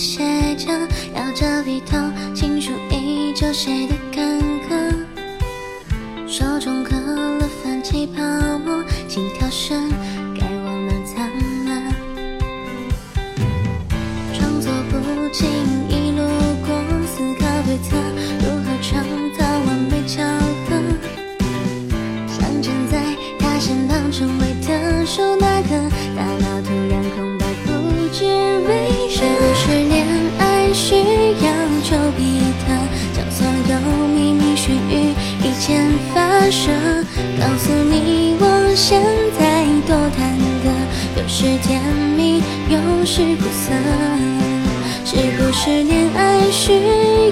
写着，摇着笔头情书依旧写的坎坷，手中可乐泛起泡沫，心跳声发射？告诉你我现在多忐忑，有时甜蜜，有时苦涩。是不是恋爱需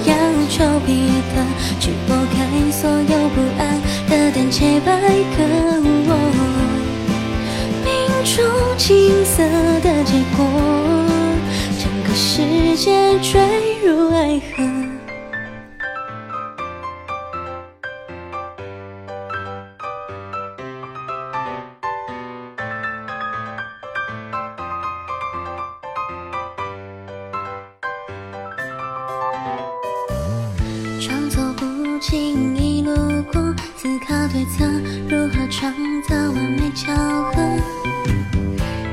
要丘比特，去拨开所有不安的胆怯百科？命中青涩的结果，整个世界坠入爱河。轻易路过，思考对策，如何创造完美巧合？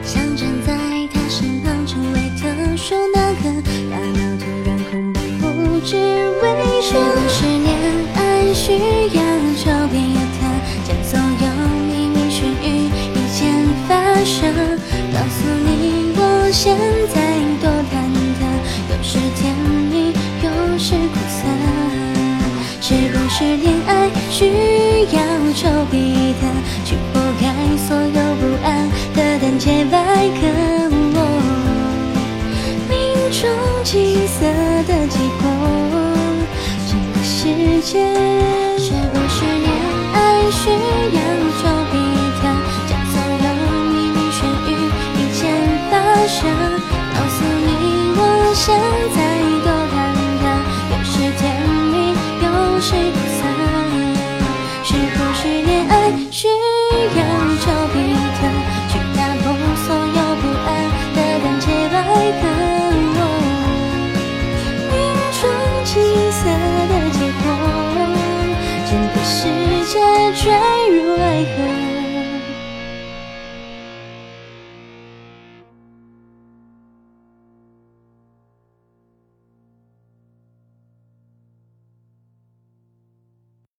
想站在他身旁，成为特殊那个，需要丘比特，去拨开所有不安的胆怯百科？命中金色的结果，这个世界。